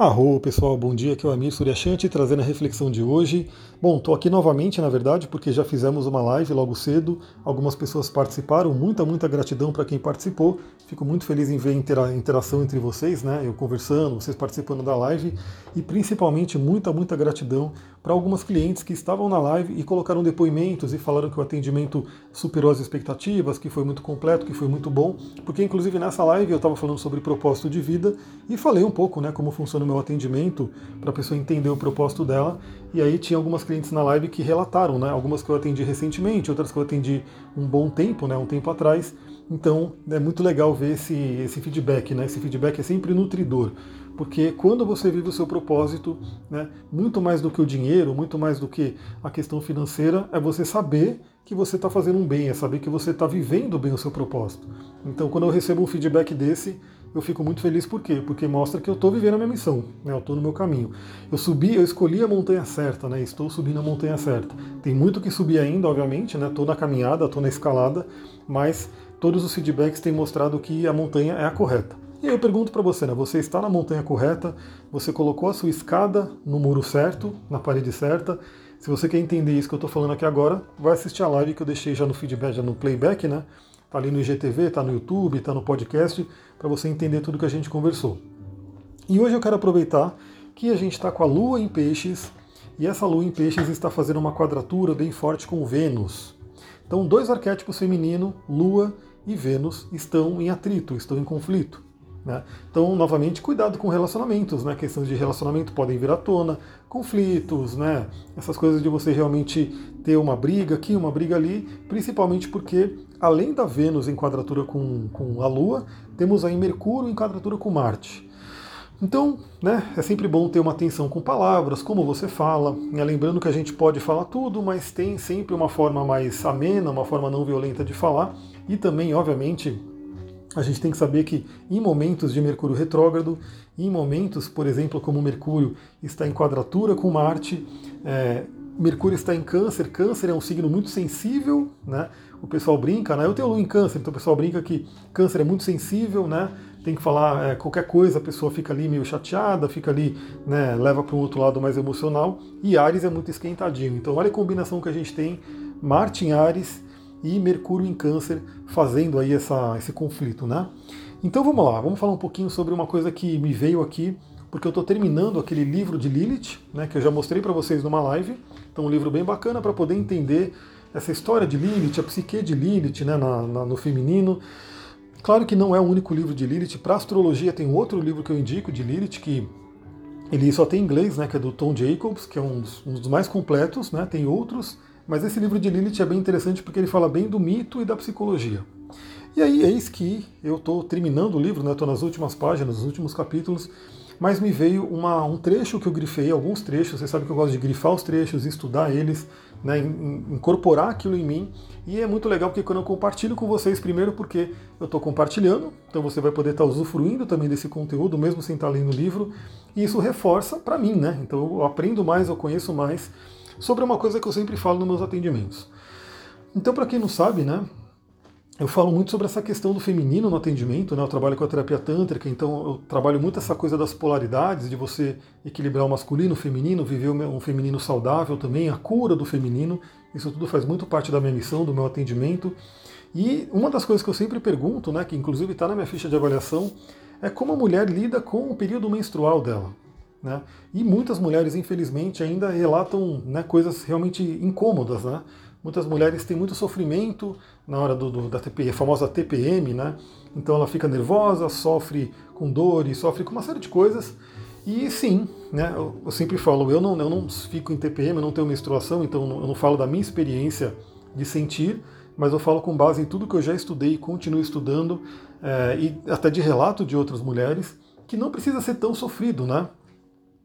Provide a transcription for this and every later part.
Arro, pessoal, bom dia, aqui é o Amir Suryashanti trazendo a reflexão de hoje. Bom, estou aqui novamente, na verdade, porque já fizemos uma live logo cedo, algumas pessoas participaram, muita, muita gratidão para quem participou. Fico muito feliz em ver a interação entre vocês, né? Eu conversando, vocês participando da live e principalmente muita, muita gratidão para algumas clientes que estavam na live e colocaram depoimentos e falaram que o atendimento superou as expectativas, que foi muito completo, que foi muito bom, porque inclusive nessa live eu estava falando sobre propósito de vida e falei um pouco, né, como funciona o meu atendimento para a pessoa entender o propósito dela. E aí tinha algumas clientes na live que relataram, né, algumas que eu atendi recentemente, outras que eu atendi um bom tempo, né, um tempo atrás. Então é muito legal ver esse, esse feedback, né? Esse feedback é sempre nutridor, porque quando você vive o seu propósito, né, muito mais do que o dinheiro, muito mais do que a questão financeira, é você saber que você está fazendo um bem, é saber que você está vivendo bem o seu propósito. Então, quando eu recebo um feedback desse, eu fico muito feliz por quê? Porque mostra que eu estou vivendo a minha missão, né? eu estou no meu caminho. Eu subi, eu escolhi a montanha certa, né? estou subindo a montanha certa. Tem muito que subir ainda, obviamente, estou né? na caminhada, estou na escalada, mas todos os feedbacks têm mostrado que a montanha é a correta. E aí eu pergunto para você, né? Você está na montanha correta? Você colocou a sua escada no muro certo, na parede certa? Se você quer entender isso que eu estou falando aqui agora, vai assistir a live que eu deixei já no feedback, já no playback, né? Tá ali no IGTV, tá no YouTube, tá no podcast, para você entender tudo que a gente conversou. E hoje eu quero aproveitar que a gente está com a Lua em Peixes e essa Lua em Peixes está fazendo uma quadratura bem forte com Vênus. Então, dois arquétipos feminino, Lua e Vênus estão em atrito, estão em conflito. Né? Então, novamente, cuidado com relacionamentos, né? questões de relacionamento podem vir à tona, conflitos, né? essas coisas de você realmente ter uma briga aqui, uma briga ali, principalmente porque, além da Vênus em quadratura com, com a Lua, temos aí Mercúrio em quadratura com Marte. Então, né, é sempre bom ter uma atenção com palavras, como você fala, né, lembrando que a gente pode falar tudo, mas tem sempre uma forma mais amena, uma forma não violenta de falar, e também, obviamente, a gente tem que saber que em momentos de Mercúrio retrógrado, em momentos, por exemplo, como Mercúrio está em quadratura com Marte, é, Mercúrio está em Câncer, Câncer é um signo muito sensível, né? O pessoal brinca, né? Eu tenho Lua em Câncer, então o pessoal brinca que Câncer é muito sensível, né? tem que falar é, qualquer coisa, a pessoa fica ali meio chateada, fica ali, né, leva para um outro lado mais emocional. E Ares é muito esquentadinho. Então olha a combinação que a gente tem, Marte em Ares e Mercúrio em Câncer fazendo aí essa, esse conflito, né? Então vamos lá, vamos falar um pouquinho sobre uma coisa que me veio aqui, porque eu estou terminando aquele livro de Lilith, né, que eu já mostrei para vocês numa live. Então um livro bem bacana para poder entender essa história de Lilith, a psique de Lilith, né, na, na, no feminino. Claro que não é o único livro de Lilith. Para astrologia tem outro livro que eu indico de Lilith que ele só tem em inglês, né, que é do Tom Jacobs, que é um dos, um dos mais completos, né, tem outros, mas esse livro de Lilith é bem interessante porque ele fala bem do mito e da psicologia. E aí, eis que eu estou terminando o livro, estou né, nas últimas páginas, nos últimos capítulos, mas me veio uma, um trecho que eu grifei, alguns trechos, você sabe que eu gosto de grifar os trechos, estudar eles, né, incorporar aquilo em mim, e é muito legal porque quando eu compartilho com vocês, primeiro porque eu estou compartilhando, então você vai poder estar tá usufruindo também desse conteúdo, mesmo sem estar tá lendo o livro, e isso reforça para mim, né? Então eu aprendo mais, eu conheço mais sobre uma coisa que eu sempre falo nos meus atendimentos. Então, para quem não sabe, né, eu falo muito sobre essa questão do feminino no atendimento, né? Eu trabalho com a terapia tântrica, então eu trabalho muito essa coisa das polaridades, de você equilibrar o masculino, o feminino, viver um feminino saudável também, a cura do feminino. Isso tudo faz muito parte da minha missão, do meu atendimento. E uma das coisas que eu sempre pergunto, né, que inclusive está na minha ficha de avaliação, é como a mulher lida com o período menstrual dela. Né? E muitas mulheres, infelizmente, ainda relatam né, coisas realmente incômodas. Né? Muitas mulheres têm muito sofrimento na hora do, do, da TPM, famosa TPM, né? Então ela fica nervosa, sofre com dores, sofre com uma série de coisas. E sim, né, eu, eu sempre falo, eu não, eu não fico em TPM, eu não tenho menstruação, então eu não falo da minha experiência de sentir, mas eu falo com base em tudo que eu já estudei e continuo estudando, é, e até de relato de outras mulheres, que não precisa ser tão sofrido, né?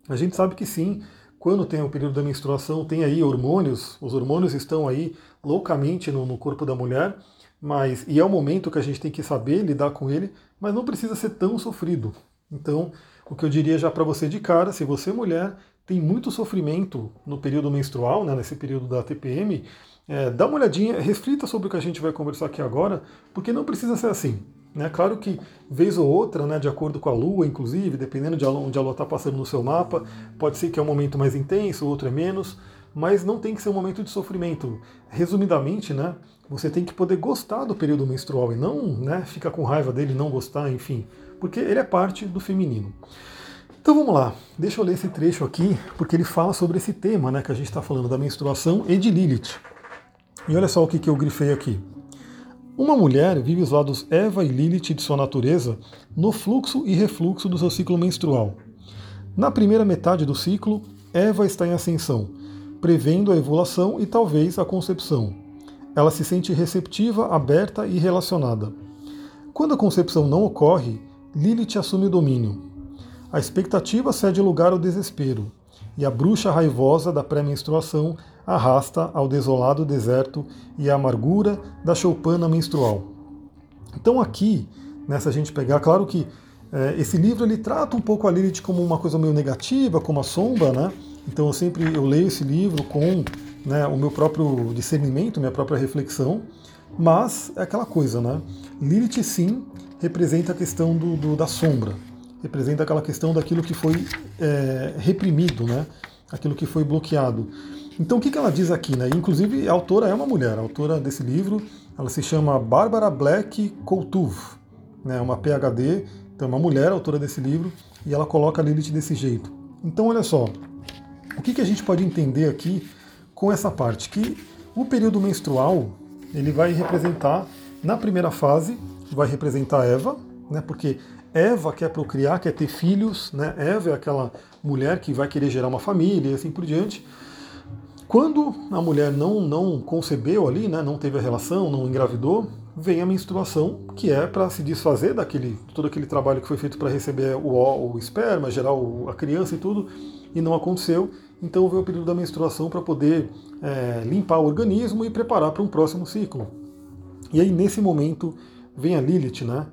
A gente sabe que sim, quando tem o período da menstruação, tem aí hormônios, os hormônios estão aí loucamente no, no corpo da mulher, mas e é o momento que a gente tem que saber lidar com ele, mas não precisa ser tão sofrido. Então, o que eu diria já para você de cara, se você mulher tem muito sofrimento no período menstrual, né, nesse período da TPM, é, dá uma olhadinha, reflita sobre o que a gente vai conversar aqui agora, porque não precisa ser assim. Né? Claro que, vez ou outra, né, de acordo com a Lua, inclusive, dependendo de onde a Lua está passando no seu mapa, pode ser que é um momento mais intenso, outro é menos, mas não tem que ser um momento de sofrimento. Resumidamente, né, você tem que poder gostar do período menstrual e não né, ficar com raiva dele, não gostar, enfim, porque ele é parte do feminino. Então vamos lá, deixa eu ler esse trecho aqui, porque ele fala sobre esse tema né, que a gente está falando da menstruação e de Lilith. E olha só o que, que eu grifei aqui. Uma mulher vive os lados Eva e Lilith de sua natureza no fluxo e refluxo do seu ciclo menstrual. Na primeira metade do ciclo, Eva está em ascensão, prevendo a ovulação e talvez a concepção. Ela se sente receptiva, aberta e relacionada. Quando a concepção não ocorre, Lilith assume o domínio. A expectativa cede lugar ao desespero, e a bruxa raivosa da pré-menstruação arrasta ao desolado deserto e à amargura da choupana menstrual. Então aqui, nessa gente pegar, claro que é, esse livro ele trata um pouco a Lilith como uma coisa meio negativa, como a sombra, né? Então eu sempre eu leio esse livro com né, o meu próprio discernimento, minha própria reflexão, mas é aquela coisa, né? Lilith sim representa a questão do, do da sombra, representa aquela questão daquilo que foi é, reprimido, né? Aquilo que foi bloqueado. Então o que, que ela diz aqui? Né? Inclusive a autora é uma mulher, a autora desse livro, ela se chama Bárbara Black Coutuve, né? uma PhD, então é uma mulher autora desse livro, e ela coloca a Lilith desse jeito. Então olha só, o que, que a gente pode entender aqui com essa parte? Que o período menstrual ele vai representar, na primeira fase, vai representar Eva, né? porque Eva quer procriar, quer ter filhos, né? Eva é aquela mulher que vai querer gerar uma família e assim por diante. Quando a mulher não, não concebeu ali, né, não teve a relação, não engravidou, vem a menstruação, que é para se desfazer daquele todo aquele trabalho que foi feito para receber o, o esperma, gerar o, a criança e tudo, e não aconteceu. Então veio o período da menstruação para poder é, limpar o organismo e preparar para um próximo ciclo. E aí nesse momento vem a Lilith, né?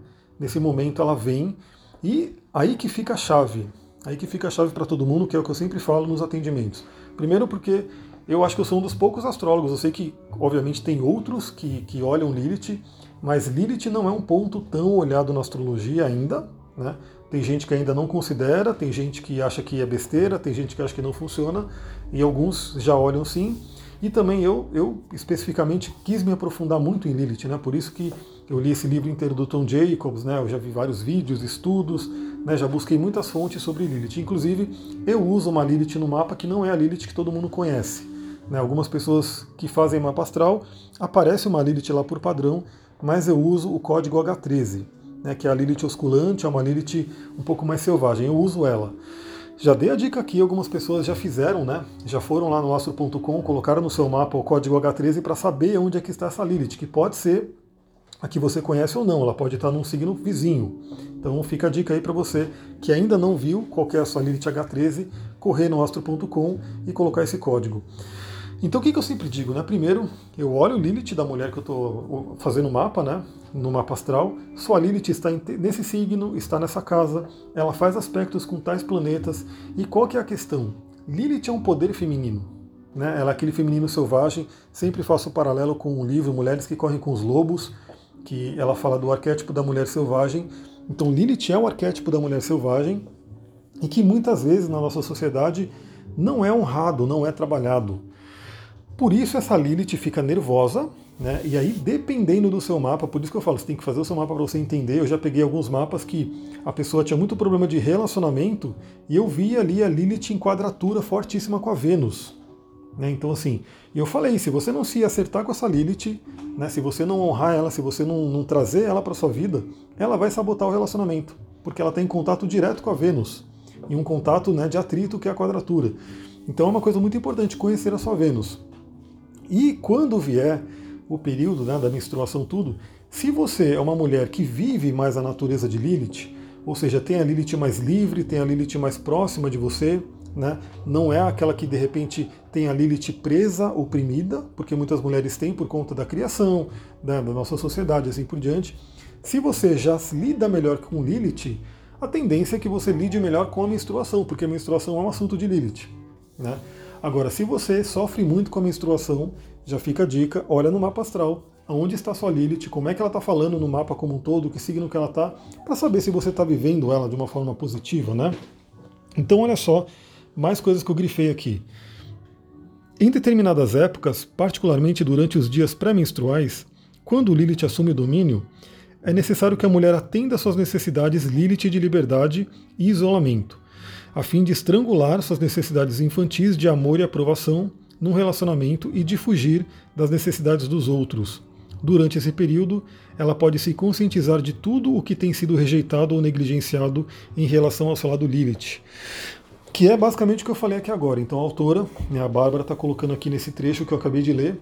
Nesse momento ela vem e aí que fica a chave. Aí que fica a chave para todo mundo, que é o que eu sempre falo nos atendimentos. Primeiro porque eu acho que eu sou um dos poucos astrólogos. Eu sei que, obviamente, tem outros que, que olham Lilith, mas Lilith não é um ponto tão olhado na astrologia ainda. Né? Tem gente que ainda não considera, tem gente que acha que é besteira, tem gente que acha que não funciona, e alguns já olham sim. E também eu, eu especificamente quis me aprofundar muito em Lilith, né? por isso que eu li esse livro inteiro do Tom Jacobs, né? eu já vi vários vídeos, estudos, né? já busquei muitas fontes sobre Lilith. Inclusive, eu uso uma Lilith no mapa que não é a Lilith que todo mundo conhece. Né? Algumas pessoas que fazem mapa astral, aparece uma Lilith lá por padrão, mas eu uso o código H13, né? que é a Lilith osculante, é uma Lilith um pouco mais selvagem. Eu uso ela. Já dei a dica aqui, algumas pessoas já fizeram, né? Já foram lá no astro.com, colocaram no seu mapa o código H13 para saber onde é que está essa Lilith, que pode ser a que você conhece ou não, ela pode estar num signo vizinho. Então fica a dica aí para você que ainda não viu qual é a sua Lilith H13, correr no astro.com e colocar esse código. Então o que, que eu sempre digo, né? Primeiro, eu olho o Lilith da mulher que eu estou fazendo o mapa, né? No mapa astral. Sua Lilith está nesse signo, está nessa casa, ela faz aspectos com tais planetas. E qual que é a questão? Lilith é um poder feminino. Né? Ela é aquele feminino selvagem. Sempre faço um paralelo com o livro Mulheres que Correm com os Lobos, que ela fala do arquétipo da mulher selvagem. Então Lilith é o arquétipo da mulher selvagem e que muitas vezes na nossa sociedade não é honrado, não é trabalhado. Por isso essa Lilith fica nervosa, né? E aí, dependendo do seu mapa, por isso que eu falo, você tem que fazer o seu mapa para você entender. Eu já peguei alguns mapas que a pessoa tinha muito problema de relacionamento e eu vi ali a Lilith em quadratura fortíssima com a Vênus. Né? Então, assim, eu falei: se você não se acertar com essa Lilith, né, se você não honrar ela, se você não, não trazer ela para sua vida, ela vai sabotar o relacionamento, porque ela tem contato direto com a Vênus e um contato né, de atrito que é a quadratura. Então, é uma coisa muito importante conhecer a sua Vênus. E quando vier o período né, da menstruação, tudo, se você é uma mulher que vive mais a natureza de Lilith, ou seja, tem a Lilith mais livre, tem a Lilith mais próxima de você, né? não é aquela que de repente tem a Lilith presa, oprimida, porque muitas mulheres têm por conta da criação, né, da nossa sociedade, assim por diante. Se você já lida melhor com Lilith, a tendência é que você lide melhor com a menstruação, porque a menstruação é um assunto de Lilith. Né? Agora, se você sofre muito com a menstruação, já fica a dica, olha no mapa astral aonde está sua Lilith, como é que ela está falando no mapa como um todo, que signo que ela está, para saber se você está vivendo ela de uma forma positiva, né? Então, olha só, mais coisas que eu grifei aqui. Em determinadas épocas, particularmente durante os dias pré-menstruais, quando Lilith assume o domínio, é necessário que a mulher atenda suas necessidades Lilith de liberdade e isolamento, a fim de estrangular suas necessidades infantis de amor e aprovação num relacionamento e de fugir das necessidades dos outros. Durante esse período, ela pode se conscientizar de tudo o que tem sido rejeitado ou negligenciado em relação ao seu lado Lilith. Que é basicamente o que eu falei aqui agora. Então a autora, né, a Bárbara, está colocando aqui nesse trecho que eu acabei de ler,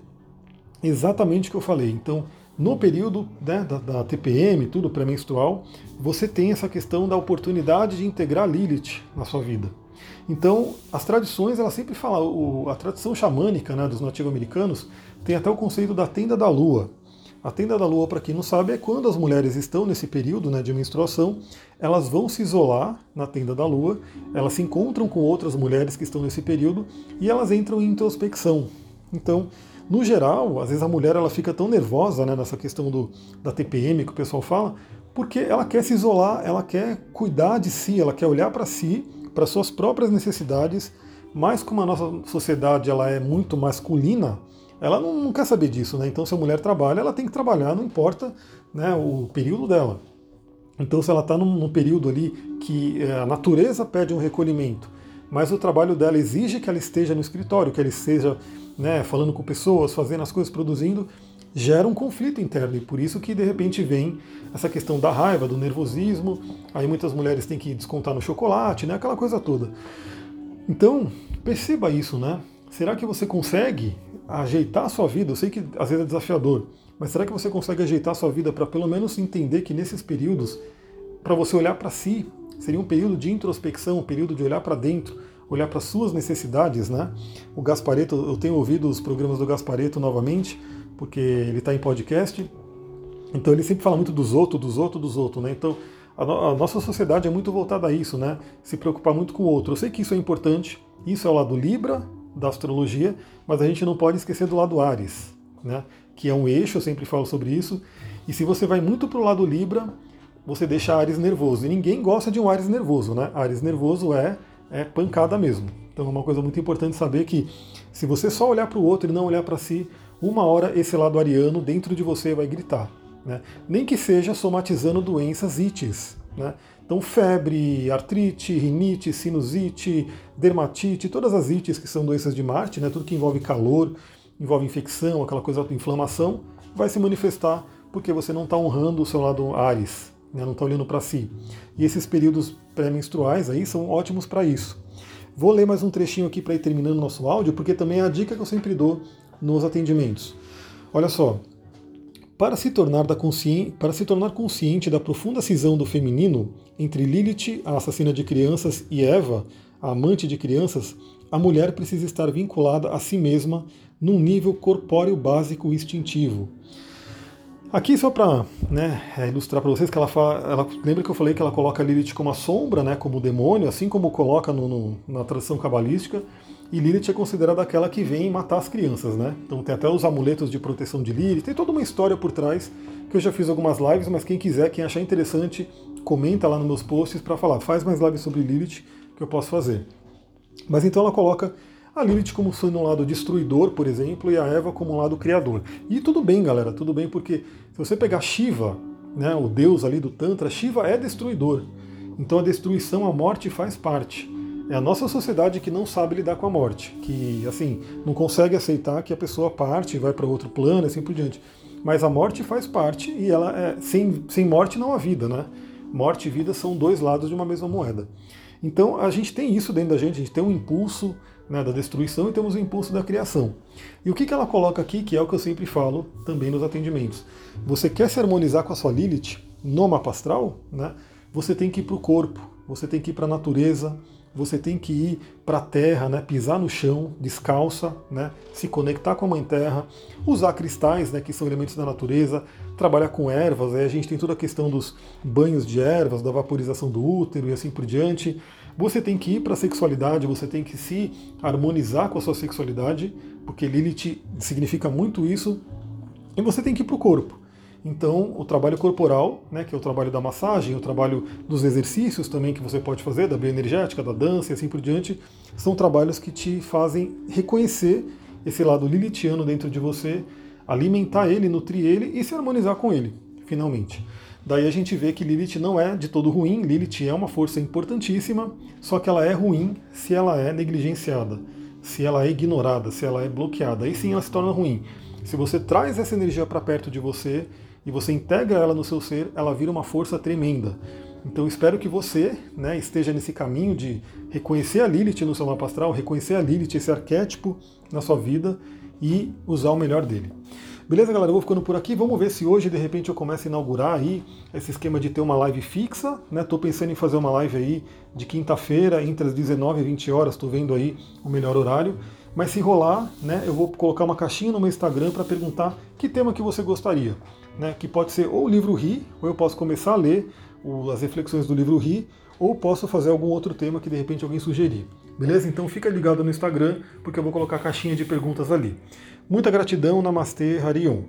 exatamente o que eu falei. Então, no período né, da, da, TPM, tudo pré-menstrual, você tem essa questão da oportunidade de integrar Lilith na sua vida. Então, as tradições, ela sempre fala, o, a tradição xamânica né, dos nativo-americanos tem até o conceito da tenda da lua. A tenda da lua, para quem não sabe, é quando as mulheres estão nesse período né, de menstruação, elas vão se isolar na tenda da lua, elas se encontram com outras mulheres que estão nesse período e elas entram em introspecção. Então, no geral, às vezes a mulher ela fica tão nervosa né, nessa questão do, da TPM que o pessoal fala, porque ela quer se isolar, ela quer cuidar de si, ela quer olhar para si, para suas próprias necessidades, mas como a nossa sociedade ela é muito masculina, ela não, não, quer saber disso, né? Então, se a mulher trabalha, ela tem que trabalhar, não importa né, o período dela. Então, se ela está num, num, período ali que é, a natureza pede um recolhimento, mas o trabalho dela exige que ela esteja no escritório, que ela esteja né, falando com pessoas, fazendo as coisas, produzindo, gera um conflito interno. E por isso que, de repente, vem essa questão da raiva, do nervosismo. Aí muitas mulheres têm que descontar no chocolate, né, aquela coisa toda. Então, perceba isso, né? Será que você consegue ajeitar a sua vida? Eu sei que às vezes é desafiador, mas será que você consegue ajeitar a sua vida para pelo menos entender que nesses períodos, para você olhar para si, seria um período de introspecção, um período de olhar para dentro, olhar para suas necessidades, né? O Gaspareto, eu tenho ouvido os programas do Gaspareto novamente, porque ele está em podcast, então ele sempre fala muito dos outros, dos outros, dos outros, né? Então a, no a nossa sociedade é muito voltada a isso, né? Se preocupar muito com o outro. Eu sei que isso é importante, isso é o lado Libra, da astrologia, mas a gente não pode esquecer do lado Ares, né? que é um eixo, eu sempre falo sobre isso. E se você vai muito para o lado Libra, você deixa Ares nervoso. E ninguém gosta de um Ares nervoso, né? Ares nervoso é, é pancada mesmo. Então é uma coisa muito importante saber que se você só olhar para o outro e não olhar para si, uma hora esse lado ariano dentro de você vai gritar. Né? Nem que seja somatizando doenças ites. Né? Então, febre, artrite, rinite, sinusite, dermatite, todas as ites que são doenças de Marte, né, tudo que envolve calor, envolve infecção, aquela coisa de inflamação, vai se manifestar porque você não está honrando o seu lado Ares, né, não está olhando para si. E esses períodos pré-menstruais aí são ótimos para isso. Vou ler mais um trechinho aqui para ir terminando o nosso áudio, porque também é a dica que eu sempre dou nos atendimentos. Olha só, para se, tornar da para se tornar consciente da profunda cisão do feminino entre Lilith, a assassina de crianças, e Eva, a amante de crianças, a mulher precisa estar vinculada a si mesma num nível corpóreo básico e instintivo. Aqui só para né, é, ilustrar para vocês que ela fala, ela lembra que eu falei que ela coloca Lilith como a sombra, né, como o demônio, assim como coloca no, no, na tradição cabalística. E Lilith é considerada aquela que vem matar as crianças, né? Então tem até os amuletos de proteção de Lilith, tem toda uma história por trás, que eu já fiz algumas lives, mas quem quiser, quem achar interessante, comenta lá nos meus posts para falar, faz mais lives sobre Lilith que eu posso fazer. Mas então ela coloca a Lilith como sendo um lado destruidor, por exemplo, e a Eva como um lado criador. E tudo bem, galera, tudo bem, porque se você pegar Shiva, né, o deus ali do Tantra, Shiva é destruidor. Então a destruição, a morte faz parte. É a nossa sociedade que não sabe lidar com a morte, que assim não consegue aceitar que a pessoa parte, vai para outro plano, e assim por diante. Mas a morte faz parte e ela é, sem, sem morte não há vida, né? Morte e vida são dois lados de uma mesma moeda. Então a gente tem isso dentro da gente, a gente tem um impulso né, da destruição e temos o impulso da criação. E o que, que ela coloca aqui, que é o que eu sempre falo também nos atendimentos. Você quer se harmonizar com a sua Lilith no mapa astral? Né? Você tem que ir para o corpo, você tem que ir para a natureza, você tem que ir para a terra, né, pisar no chão, descalça, né, se conectar com a mãe terra, usar cristais, né, que são elementos da natureza, trabalhar com ervas, a gente tem toda a questão dos banhos de ervas, da vaporização do útero e assim por diante. Você tem que ir para a sexualidade, você tem que se harmonizar com a sua sexualidade, porque Lilith significa muito isso. E você tem que ir para o corpo. Então, o trabalho corporal, né, que é o trabalho da massagem, o trabalho dos exercícios também que você pode fazer, da bioenergética, da dança e assim por diante, são trabalhos que te fazem reconhecer esse lado lilitiano dentro de você, alimentar ele, nutrir ele e se harmonizar com ele, finalmente. Daí a gente vê que Lilith não é de todo ruim, Lilith é uma força importantíssima, só que ela é ruim se ela é negligenciada, se ela é ignorada, se ela é bloqueada. Aí sim ela se torna ruim. Se você traz essa energia para perto de você e você integra ela no seu ser, ela vira uma força tremenda. Então espero que você né, esteja nesse caminho de reconhecer a Lilith no seu mapa astral, reconhecer a Lilith, esse arquétipo na sua vida e usar o melhor dele. Beleza, galera? Eu vou ficando por aqui. Vamos ver se hoje, de repente, eu começo a inaugurar aí esse esquema de ter uma live fixa. Né? Pensando em fazer uma live aí de quinta-feira, entre as 19 e 20 horas. Estou vendo aí o melhor horário. Mas se rolar, né, eu vou colocar uma caixinha no meu Instagram para perguntar que tema que você gostaria. Né? Que pode ser ou o livro Ri, ou eu posso começar a ler o, as reflexões do livro Ri, ou posso fazer algum outro tema que de repente alguém sugerir. Beleza? Então fica ligado no Instagram, porque eu vou colocar a caixinha de perguntas ali. Muita gratidão, Namastê, Harion.